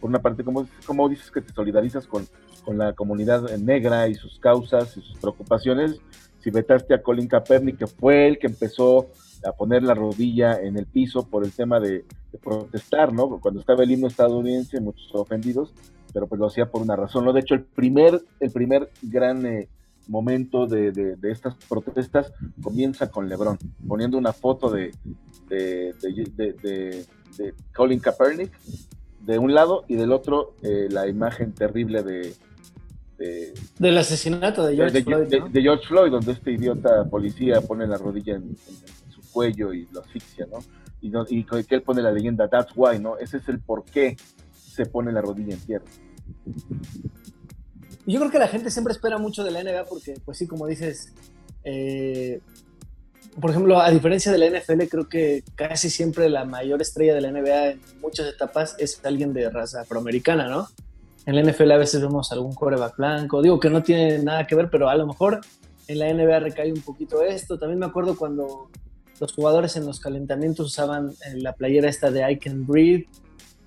por una parte, como, como dices que te solidarizas con, con la comunidad negra y sus causas y sus preocupaciones, si vetaste a Colin Kaepernick, que fue el que empezó a poner la rodilla en el piso por el tema de, de protestar, ¿no? Cuando estaba el himno estadounidense, muchos ofendidos, pero pues lo hacía por una razón, ¿no? De hecho, el primer, el primer gran eh, momento de, de, de, estas protestas comienza con LeBron, poniendo una foto de, de, de, de Colin Kaepernick de un lado y del otro eh, la imagen terrible de, de, del asesinato de George Floyd. de, ¿no? de, George Floyd, donde este idiota policía pone la rodilla en, en, en su cuello y lo asfixia, ¿no? Y, no, y, que él pone la leyenda, that's why, ¿no? Ese es el por qué se pone la rodilla en tierra. Yo creo que la gente siempre espera mucho de la NBA porque, pues sí, como dices, eh, por ejemplo, a diferencia de la NFL, creo que casi siempre la mayor estrella de la NBA en muchas etapas es alguien de raza afroamericana, ¿no? En la NFL a veces vemos algún quarterback blanco, digo que no tiene nada que ver, pero a lo mejor en la NBA recae un poquito esto. También me acuerdo cuando los jugadores en los calentamientos usaban la playera esta de I Can Breathe.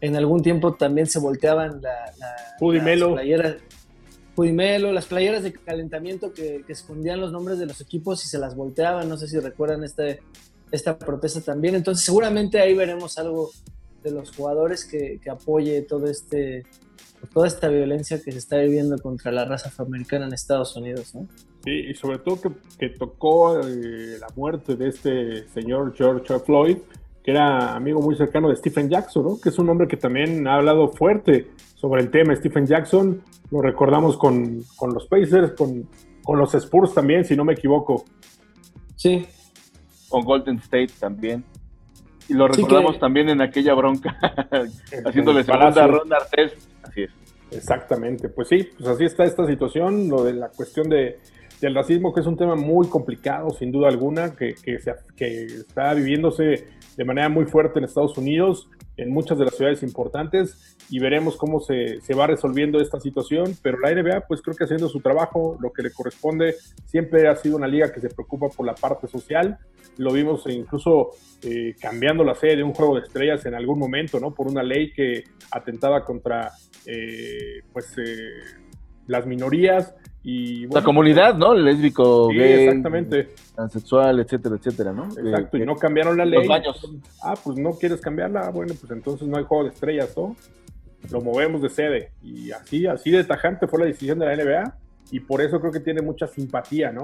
En algún tiempo también se volteaban la, la, las playeras. Pudimelo, las playeras de calentamiento que, escondían los nombres de los equipos y se las volteaban. No sé si recuerdan este, esta protesta también. Entonces, seguramente ahí veremos algo de los jugadores que, que apoye todo este, toda esta violencia que se está viviendo contra la raza afroamericana en Estados Unidos. ¿no? Sí, y sobre todo que, que tocó eh, la muerte de este señor George Floyd, que era amigo muy cercano de Stephen Jackson, ¿no? que es un hombre que también ha hablado fuerte sobre el tema. Stephen Jackson, lo recordamos con, con los Pacers, con, con, los Spurs también, si no me equivoco. Sí. Con Golden State también. Y lo recordamos sí que... también en aquella bronca, haciéndole segunda ronda a Artés. Así es. Exactamente, pues sí, pues así está esta situación, lo de la cuestión de, del racismo, que es un tema muy complicado, sin duda alguna, que, que, se, que está viviéndose de manera muy fuerte en Estados Unidos, en muchas de las ciudades importantes, y veremos cómo se, se, va resolviendo esta situación, pero la NBA pues creo que haciendo su trabajo, lo que le corresponde, siempre ha sido una liga que se preocupa por la parte social, lo vimos incluso eh, cambiando la sede de un juego de estrellas en algún momento, ¿no? Por una ley que atentaba contra eh, pues eh, las minorías Y La comunidad, ¿no? Lésbico, Sí, gay, exactamente. transexual, etcétera, etcétera, ¿no? Exacto, Eh, y no cambiaron la ley. los baños. Ah, pues no quieres cambiarla, bueno, pues entonces no hay juego de estrellas, ¿no? Lo movemos de sede. Y así, así de tajante fue la decisión de la NBA, y por eso creo que tiene mucha simpatía, ¿no?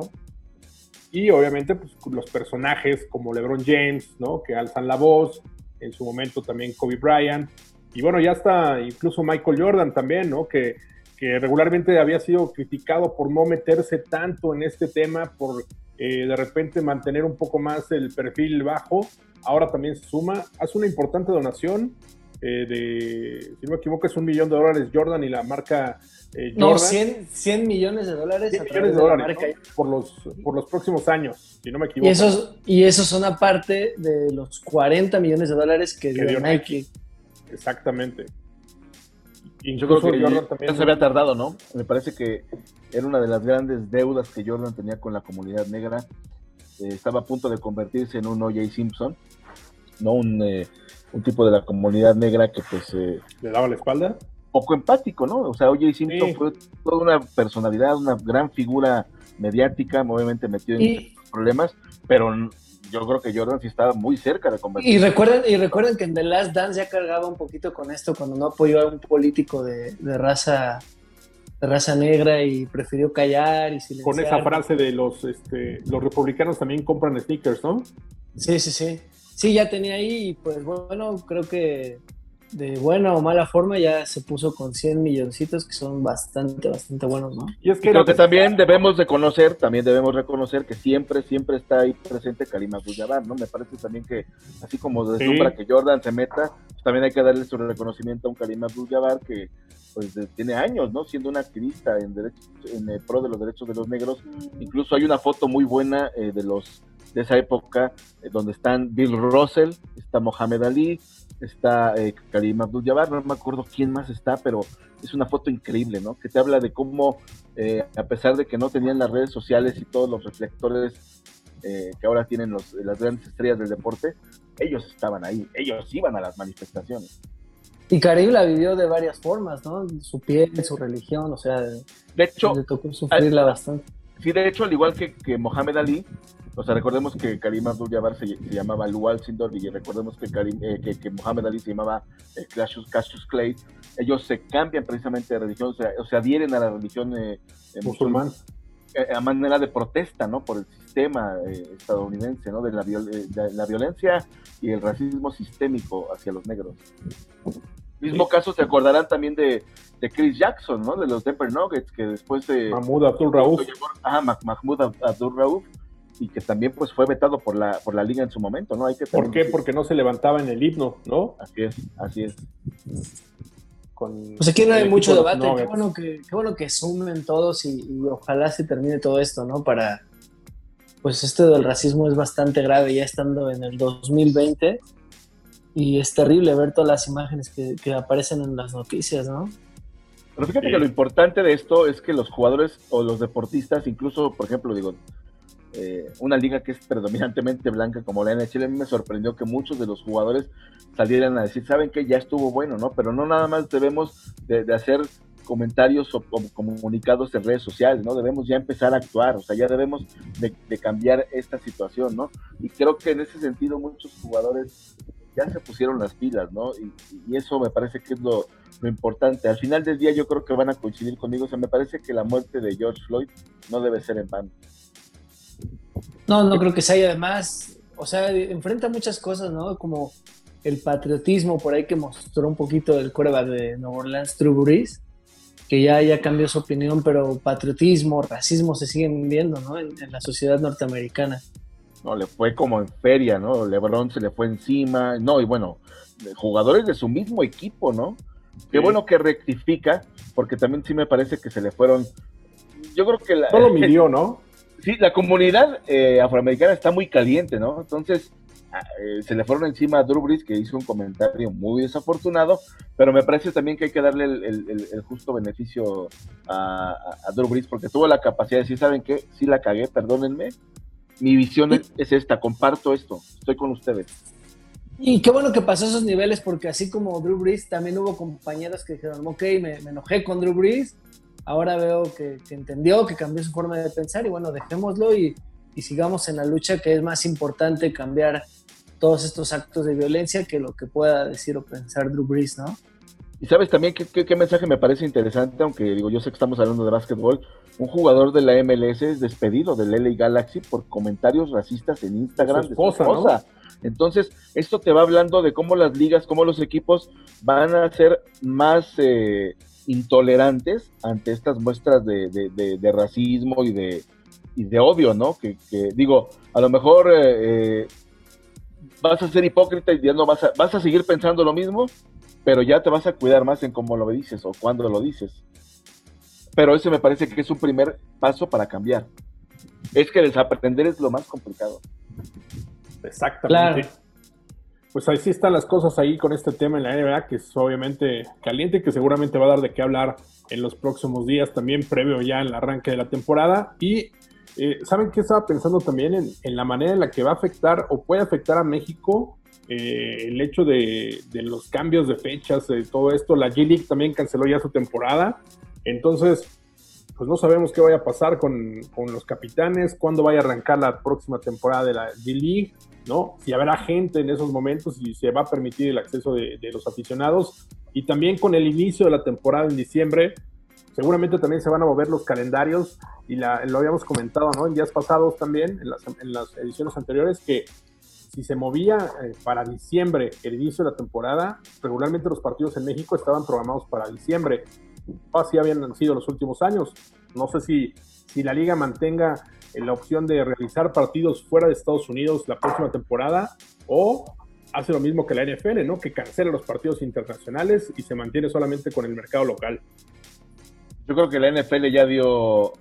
Y obviamente, pues los personajes como LeBron James, ¿no? Que alzan la voz, en su momento también Kobe Bryant, y bueno, ya está incluso Michael Jordan también, ¿no? Que, que regularmente había sido criticado por no meterse tanto en este tema, por eh, de repente mantener un poco más el perfil bajo. Ahora también se suma, hace una importante donación eh, de, si no me equivoco, es un millón de dólares Jordan y la marca eh, Jordan. No, 100, 100 millones de dólares 100 a millones de de la dólares marca. ¿no? por, los, por los próximos años, si no me equivoco. Y esos, y esos son aparte de los 40 millones de dólares que, Que dio dio Nike. Exactamente. Yo creo Incluso que Jordan ya también. se había tardado, ¿no? Me parece que era una de las grandes deudas que Jordan tenía con la comunidad negra. Eh, estaba a punto de convertirse en un O.J. Simpson, ¿no? Un, eh, un tipo de la comunidad negra que, pues, eh, le daba la espalda. poco empático, ¿no? O sea, O.J. Simpson Sí. fue toda una personalidad, una gran figura mediática, obviamente metido en Y, problemas, pero yo creo que Jordan sí estaba muy cerca de y convertirse. recuerden, y recuerden que en The Last Dance ya cargaba un poquito con esto cuando no apoyó a un político de, de raza de raza negra y prefirió callar y silenciar. Con esa frase de los, este, los republicanos también compran sneakers, ¿no? Sí, sí, sí. Sí, ya tenía ahí y pues bueno, creo que de buena o mala forma ya se puso con 100 milloncitos que son bastante, bastante buenos, ¿no? Y es que Creo que también debemos de conocer, también debemos reconocer que siempre, siempre está ahí presente Karim Abdul-Jabbar, ¿no? Me parece también que, así como deslumbra Sí. que Jordan se meta, pues también hay que darle su reconocimiento a un Karim Abdul-Jabbar que, pues, de- tiene años, ¿no? Siendo un activista en, derechos, en eh, pro de los derechos de los negros. Incluso hay una foto muy buena eh, de los de esa época, eh, donde están Bill Russell, está Mohamed Ali, está eh, Karim Abdul-Jabbar, no me acuerdo quién más está, pero es una foto increíble, ¿no? Que te habla de cómo, eh, a pesar de que no tenían las redes sociales y todos los reflectores eh, que ahora tienen los, las grandes estrellas del deporte, ellos estaban ahí, ellos iban a las manifestaciones. Y Karim la vivió de varias formas, ¿no? Su piel, su religión, o sea, De hecho, le tocó sufrirla bastante. sí, de hecho, al igual que, que Mohamed Ali, o sea, recordemos que Karim Abdul-Jabbar se, se llamaba Lual Sindor y recordemos que, Karim, eh, que, que Mohamed Ali se llamaba eh, Cassius, Cassius Clay. Ellos se cambian precisamente de religión, o sea, o se adhieren a la religión eh, eh, musulmán. eh, a manera de protesta, ¿no? Por el sistema eh, estadounidense, ¿no? De la, viol- de la violencia y el racismo sistémico hacia los negros. Mismo Sí. caso se acordarán también de, de Chris Jackson, ¿no? De los Denver Nuggets, que después de... Mahmoud Abdul Rauf. Mah- Mahmoud Ab- Abdul Rauf, y que también pues fue vetado por la, por la liga en su momento, ¿no? Hay que ¿Por qué? decir- Porque no se levantaba en el himno, ¿no? Así es, así es. Con Pues aquí no hay mucho debate. Qué bueno que, qué bueno que sumen todos y, y ojalá se termine todo esto, ¿no? Para. Pues esto del racismo es bastante grave ya estando en el 2020 y es terrible ver todas las imágenes que, que aparecen en las noticias, ¿no? Pero fíjate Sí. que lo importante de esto es que los jugadores o los deportistas, incluso, por ejemplo, digo, eh, una liga que es predominantemente blanca como la NHL, a mí me sorprendió que muchos de los jugadores salieran a decir, saben que ya estuvo bueno, ¿no? Pero no nada más debemos de, hacer comentarios o, o comunicados en redes sociales, ¿no? Debemos ya empezar a actuar, o sea, ya debemos de, cambiar esta situación, ¿no? Y creo que en ese sentido muchos jugadores ya se pusieron las pilas, ¿no? Y, y eso me parece que es lo, lo importante. Al final del día yo creo que van a coincidir conmigo, o sea, me parece que la muerte de George Floyd no debe ser en vano. No, no creo que sea y además, o sea, enfrenta muchas cosas, ¿no? Como el patriotismo por ahí que mostró un poquito el coreback de Nueva Orleans, Drew Brees, que ya, ya cambió su opinión, pero patriotismo, racismo se siguen viendo, ¿no? En, en la sociedad norteamericana. No, le fue como en feria, ¿no? LeBron se le fue encima, no, y bueno, jugadores de su mismo equipo, ¿no? Qué Sí. bueno que rectifica, porque también sí me parece que se le fueron. Yo creo que la, No lo midió, ¿no? Sí, la comunidad eh, afroamericana está muy caliente, ¿no? Entonces ah, eh, se le fueron encima a Drew Brees, que hizo un comentario muy desafortunado, pero me parece también que hay que darle el, el- el- el justo beneficio a, a, a Drew Brees, porque tuvo la capacidad de decir, ¿saben qué? Sí la cagué, perdónenme. Mi visión es, es esta, comparto esto, estoy con ustedes. Y qué bueno que pasó esos niveles, porque así como Drew Brees, también hubo compañeros que dijeron, ok, me, me enojé con Drew Brees, ahora veo que, que entendió, que cambió su forma de pensar, y bueno, dejémoslo y, y sigamos en la lucha, que es más importante cambiar todos estos actos de violencia que lo que pueda decir o pensar Drew Brees, ¿no? Y sabes también qué, qué- qué mensaje me parece interesante, aunque digo, yo sé que estamos hablando de básquetbol, un jugador de la MLS es despedido del LA Galaxy por comentarios racistas en Instagram De de su su esposa, ¿no? esposa. Entonces, esto te va hablando de cómo las ligas, cómo los equipos van a ser más eh, intolerantes ante estas muestras de, de- de- de racismo y de, y de odio, ¿no? Que, que, digo, a lo mejor eh, eh, vas a ser hipócrita y ya no vas a, vas a seguir pensando lo mismo, pero ya te vas a cuidar más en cómo lo dices o cuándo lo dices. Pero ese me parece que es un primer paso para cambiar. Es que desaprender es lo más complicado. Exactamente. Claro. Pues ahí sí están las cosas ahí con este tema en la NBA, que es obviamente caliente y que seguramente va a dar de qué hablar en los próximos días, también previo ya al arranque de la temporada. Y eh, ¿saben qué estaba pensando también en, la manera en la que va a afectar o puede afectar a México eh, el hecho de, de los cambios de fechas, de todo esto? La G-League también canceló ya su temporada. Entonces, pues no sabemos qué vaya a pasar con, con los capitanes, cuándo vaya a arrancar la próxima temporada de la G-League, ¿no? Si habrá gente en esos momentos y se va a permitir el acceso de, los aficionados. Y también con el inicio de la temporada en diciembre, seguramente también se van a mover los calendarios y lo habíamos comentado, ¿no? En días pasados también, en las, en las ediciones anteriores, que si se movía eh, para diciembre el inicio de la temporada, regularmente los partidos en México estaban programados para diciembre. Así habían sido los últimos años. No sé si, si la liga mantenga eh, la opción de realizar partidos fuera de Estados Unidos la próxima temporada o hace lo mismo que la NFL, ¿no? Que cancela los partidos internacionales y se mantiene solamente con el mercado local. Yo creo que la NFL ya dio,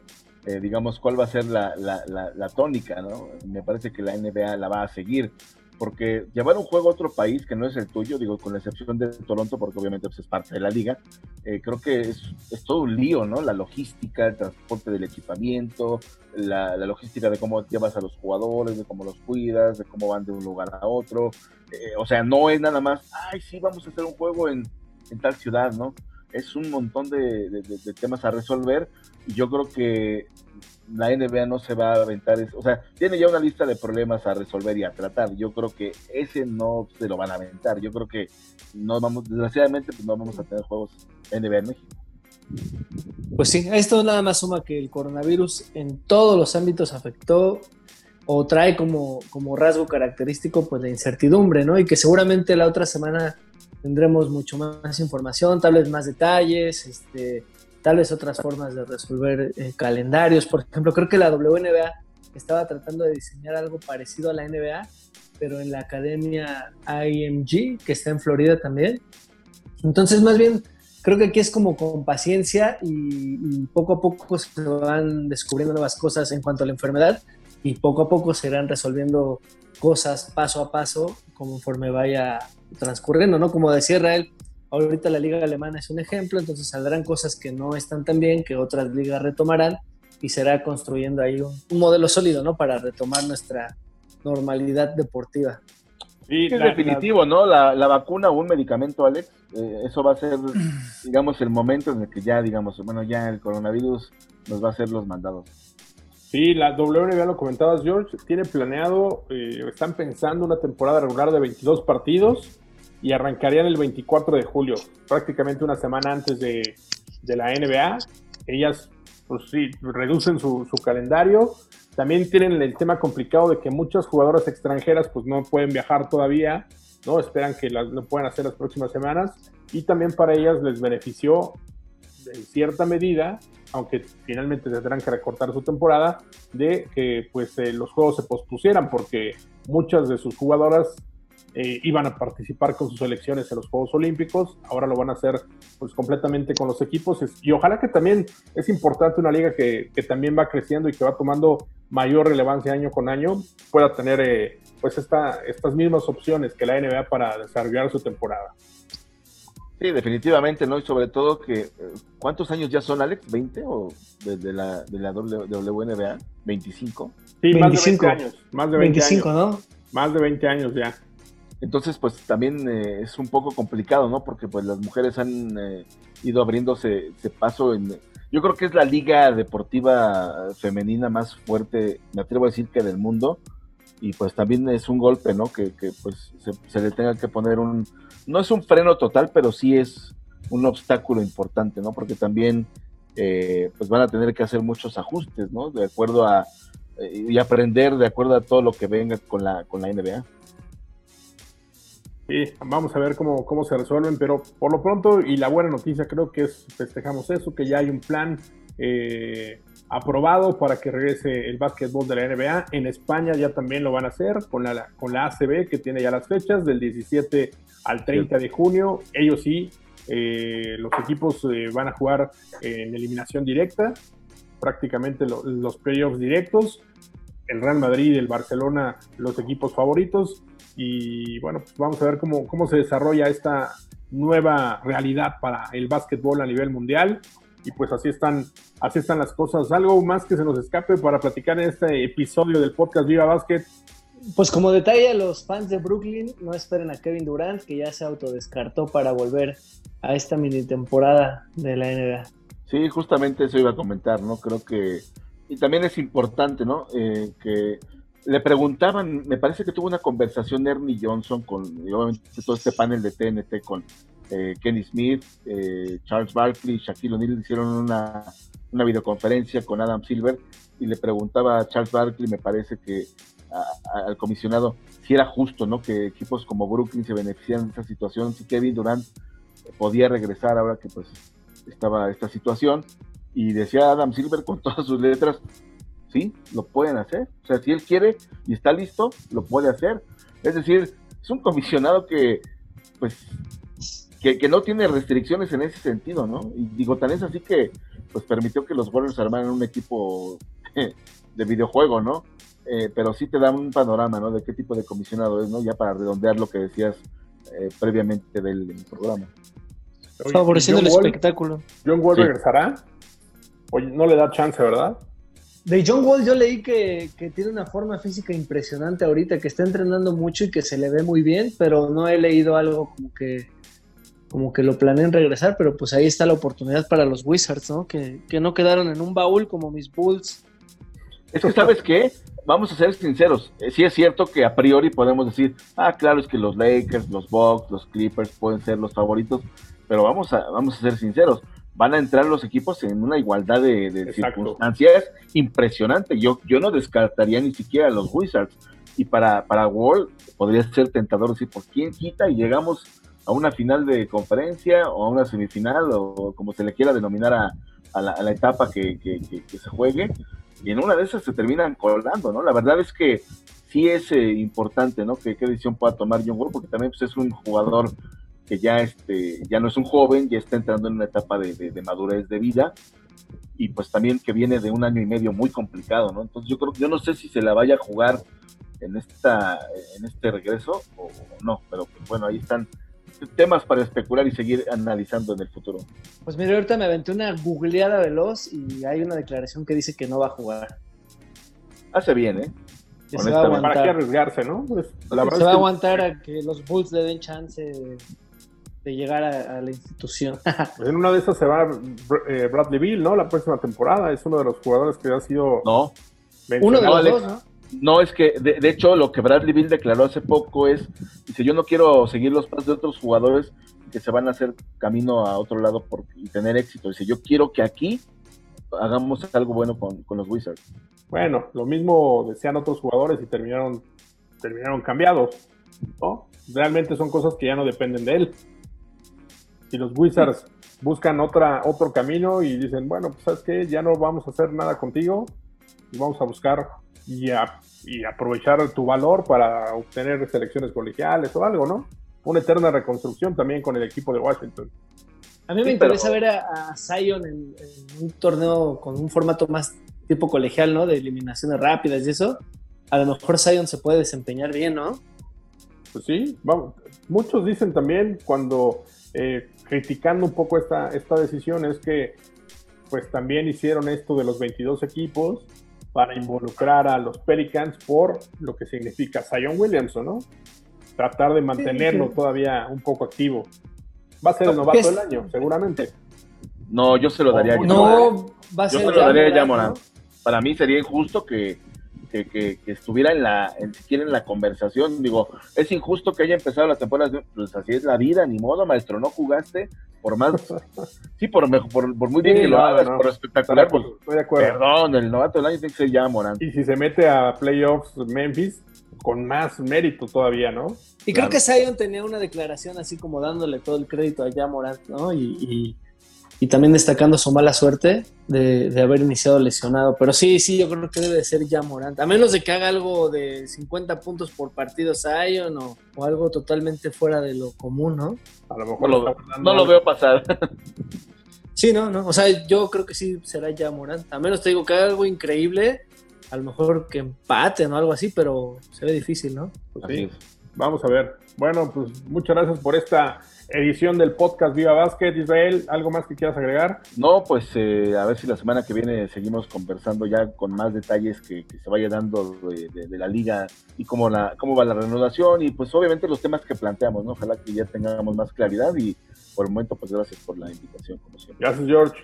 eh, digamos, cuál va a ser la, la- la- la tónica, ¿no? Me parece que la NBA la va a seguir, porque llevar un juego a otro país que no es el tuyo, digo, con la excepción de Toronto, porque obviamente pues, es parte de la liga, eh, creo que es, es todo un lío, ¿no? La logística, el transporte del equipamiento, la, la logística de cómo llevas a los jugadores, de cómo los cuidas, de cómo van de un lugar a otro. Eh, o sea, no es nada más, ay, sí, vamos a hacer un juego en, en tal ciudad, ¿no? Es un montón de, temas a resolver y yo creo que la NBA no se va a aventar, o sea, tiene ya una lista de problemas a resolver y a tratar. Yo creo que ese no se lo van a aventar. Yo creo que no vamos, desgraciadamente, pues no vamos a tener juegos NBA en México. Pues sí, esto nada más suma que el coronavirus en todos los ámbitos afectó o trae como, como rasgo característico pues la incertidumbre, ¿no? Y que seguramente la otra semana tendremos mucho más información, tal vez más detalles, este, tal vez otras formas de resolver eh, calendarios. Por ejemplo, creo que la WNBA estaba tratando de diseñar algo parecido a la NBA, pero en la academia IMG, que está en Florida también. Entonces, más bien, creo que aquí es como con paciencia y, y poco a poco se van descubriendo nuevas cosas en cuanto a la enfermedad y poco a poco se irán resolviendo cosas paso a paso conforme vaya transcurriendo, ¿no? Como decía Israel, ahorita la liga alemana es un ejemplo, entonces saldrán cosas que no están tan bien, que otras ligas retomarán y será construyendo ahí un, un modelo sólido, ¿no? Para retomar nuestra normalidad deportiva. Sí, Es la- definitivo, ¿no? La, la vacuna o un medicamento, Alex, eh, eso va a ser, digamos, el momento en el que ya, digamos, bueno, ya el coronavirus nos va a hacer los mandados. Sí, la WNBA lo comentabas, George, tiene planeado, eh, están pensando una temporada regular de 22 partidos y arrancarían el 24 de julio, prácticamente una semana antes de, de la NBA. Ellas, pues sí, reducen su, su calendario. También tienen el tema complicado de que muchas jugadoras extranjeras pues no pueden viajar todavía, ¿no? Esperan que las- lo puedan hacer las próximas semanas. Y también para ellas les benefició en cierta medida, aunque finalmente tendrán que recortar su temporada, de que pues eh, los juegos se pospusieran porque muchas de sus jugadoras eh, iban a participar con sus selecciones en los Juegos Olímpicos, ahora lo van a hacer pues completamente con los equipos y ojalá que también es importante una liga que, que también va creciendo y que va tomando mayor relevancia año con año, pueda tener eh, pues esta, estas mismas opciones que la NBA para desarrollar su temporada. Sí, definitivamente, ¿no? Y sobre todo que, eh, ¿cuántos años ya son, Alex? ¿20 o desde la, de la W- WNBA? ¿25? Sí, más de 25. 20 años, más de 20 25, años, ¿no? más de 20 años ya. Entonces, pues también eh, es un poco complicado, ¿no? Porque pues las mujeres han eh, ido abriéndose ese paso en... Yo creo que es la liga deportiva femenina más fuerte, me atrevo a decir que del mundo, y pues también es un golpe, ¿no? Que, que, pues se, le tenga que poner un... No es un freno total, pero sí es un obstáculo importante, ¿no? Porque también eh, pues van a tener que hacer muchos ajustes, ¿no? De acuerdo a... eh, y aprender de acuerdo a todo lo que venga con la, con la NBA. Sí, vamos a ver cómo, cómo se resuelven, pero por lo pronto, y la buena noticia creo que es, festejamos eso, que ya hay un plan eh, aprobado para que regrese el básquetbol de la NBA. En España ya también lo van a hacer con la, con la ACB, que tiene ya las fechas, del 17 al 30 de junio. Ellos sí, eh, los equipos eh, van a jugar en eliminación directa, prácticamente lo- los playoffs directos. El Real Madrid el Barcelona, los equipos favoritos. Y bueno, pues vamos a ver cómo, cómo se desarrolla esta nueva realidad para el básquetbol a nivel mundial. Y pues así están, así están las cosas. Algo más que se nos escape para platicar en este episodio del podcast Viva Básquet. Pues como detalle a los fans de Brooklyn, no esperen a Kevin Durant, que ya se autodescartó para volver a esta mini temporada de la NBA. Sí, justamente eso iba a comentar, ¿no? Creo que, y también es importante, ¿no? Eh, que le preguntaban, me parece que tuvo una conversación Ernie Johnson con, y obviamente, todo este panel de TNT con eh, Kenny Smith, eh, Charles Barkley, Shaquille O'Neal, hicieron una, videoconferencia con Adam Silver y le preguntaba a Charles Barkley, me parece que al comisionado, si era justo, ¿no? Que equipos como Brooklyn se beneficiaran de esa situación, si Kevin Durant podía regresar ahora que pues estaba esta situación y decía Adam Silver con todas sus letras, sí, lo pueden hacer. O sea, si él quiere y está listo, lo puede hacer. Es decir, es un comisionado que, pues, que, que no tiene restricciones en ese sentido, ¿no? Y digo, tan es así que, pues, permitió que los Warriors armaran un equipo de videojuego, ¿no? Eh, pero sí te da un panorama, ¿no? De qué tipo de comisionado es, ¿no? Ya para redondear lo que decías eh, previamente del programa. Oye, Favoreciendo ¿y el Wall? espectáculo. John Wall Sí. regresará. Oye, no le da chance, ¿verdad? De John Wall yo leí que, que tiene una forma física impresionante ahorita, que está entrenando mucho y que se le ve muy bien, pero no he leído algo como que como que lo planeen regresar, pero pues ahí está la oportunidad para los Wizards, ¿no? Que, que no quedaron en un baúl como mis Bulls. Es que, ¿sabes qué? Vamos a ser sinceros. Eh, Sí es cierto que a priori podemos decir, ah, claro, es que los Lakers, los Bucks, los Clippers pueden ser los favoritos, pero vamos a, vamos a ser sinceros. Van a entrar los equipos en una igualdad de, circunstancias impresionante. Yo, yo no descartaría ni siquiera a los Wizards. Y para, para Wall podría ser tentador decir, ¿por quién quita? Y llegamos a una final de conferencia o a una semifinal o como se le quiera denominar a, la, etapa que, se juegue y en una de esas se terminan colando, ¿no? La verdad es que sí es eh, importante, ¿no? Que qué decisión pueda tomar John Wall, porque también pues, es un jugador que ya, este, ya no es un joven, ya está entrando en una etapa de madurez de vida y pues también que viene de un año y medio muy complicado, ¿no? Entonces yo creo yo no sé si se la vaya a jugar en esta en este regreso o, o no, pero pues, bueno, ahí están temas para especular y seguir analizando en el futuro. Pues mira, ahorita me aventé una googleada veloz y hay una declaración que dice que no va a jugar. Hace bien, ¿eh? Que se va a Honestamente. ¿Para qué arriesgarse, no? Pues, la verdad se va a es que- aguantar a que los Bulls le den chance de, de llegar a, a la institución. pues en una de esas se va eh, Bradley Bill, ¿no? La próxima temporada. Es uno de los jugadores que ha sido No, Uno de los Alex. dos, ¿no? No, es que de, hecho lo que Bradley Bill declaró hace poco es, dice, yo no quiero seguir los pasos de otros jugadores que se van a hacer camino a otro lado por, y tener éxito. Dice, yo quiero que aquí hagamos algo bueno con, los Wizards. Bueno, lo mismo decían otros jugadores y terminaron, terminaron cambiados. Realmente son cosas que ya no dependen de él. Si los Wizards buscan otra, otro camino y dicen, bueno, pues sabes qué, ya no vamos a hacer nada contigo y vamos a buscar y, a- y aprovechar tu valor para obtener selecciones colegiales o algo, ¿no? Una eterna reconstrucción también con el equipo de Washington. A mí me Sí, interesa pero- ver a, a Zion en, en un torneo con un formato más tipo colegial, ¿no? De eliminaciones rápidas y eso. A lo mejor Zion se puede desempeñar bien, ¿no? Pues sí, vamos. Muchos dicen también cuando eh, criticando un poco esta, esta decisión es que pues también hicieron esto de los 22 equipos para involucrar a los Pelicans por lo que significa Zion Williamson, ¿no? tratar de mantenerlo sí. todavía un poco activo. Va a ser el No, novato del año, seguramente. No, yo se lo daría a No, va a Yo ser se lo daría a Jamoran. ¿no? Para mí sería injusto que, que, que- que estuviera en la, en, siquiera en la conversación. Digo, es injusto que haya empezado la temporada, pues así es la vida, ni modo, maestro, no jugaste, por más, sí, por, mejor- por, por muy bien Sí, que lo no, hagas, no. por espectacular, pues, Estoy de acuerdo. perdón, el novato del año tiene que ser ya Morán. Y si se mete a playoffs Memphis, con más mérito todavía, ¿no? Y Claro. creo que Zion tenía una declaración así como dándole todo el crédito a Morant, ¿no? Y, y- y también destacando su mala suerte de, de haber iniciado lesionado. Pero sí, sí, yo creo que debe de ser Morant. A menos de que haga algo de 50 puntos por partido Zion o, o algo totalmente fuera de lo común, ¿no? A lo No mejor lo, no lo veo pasar. Sí, no, no. O sea, yo creo que sí será Morant. A menos te digo que haga algo increíble, a lo mejor que empaten o algo así, pero se ve difícil, ¿no? Pues sí, vamos a ver. Bueno, pues muchas gracias por esta edición del podcast Viva Basket. Israel, ¿algo más que quieras agregar? No, pues eh, a ver si la semana que viene seguimos conversando ya con más detalles que, que se vaya dando de, de- de la liga y cómo, la, cómo va la renovación y pues obviamente los temas que planteamos, ¿no? Ojalá que ya tengamos más claridad y por el momento pues gracias por la invitación como siempre. Gracias, George.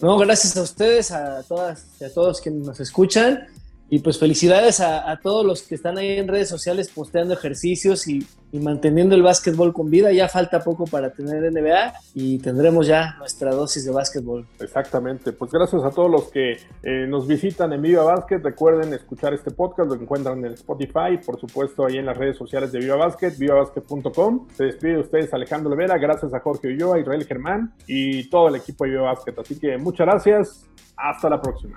No, gracias a ustedes, a todas y a todos quienes nos escuchan. Y pues felicidades a, todos los que están ahí en redes sociales posteando ejercicios y, manteniendo el básquetbol con vida. Ya falta poco para tener NBA y tendremos ya nuestra dosis de básquetbol. Exactamente. Pues gracias a todos los que eh, nos visitan en Viva Basket. Recuerden escuchar este podcast, lo encuentran en Spotify, por supuesto ahí en las redes sociales de Viva Basket, vivabasket.com. Se despide de ustedes Alejandro Levera, gracias a Jorge Ulloa, Israel Germán y todo el equipo de Viva Basket. Así que muchas gracias. Hasta la próxima.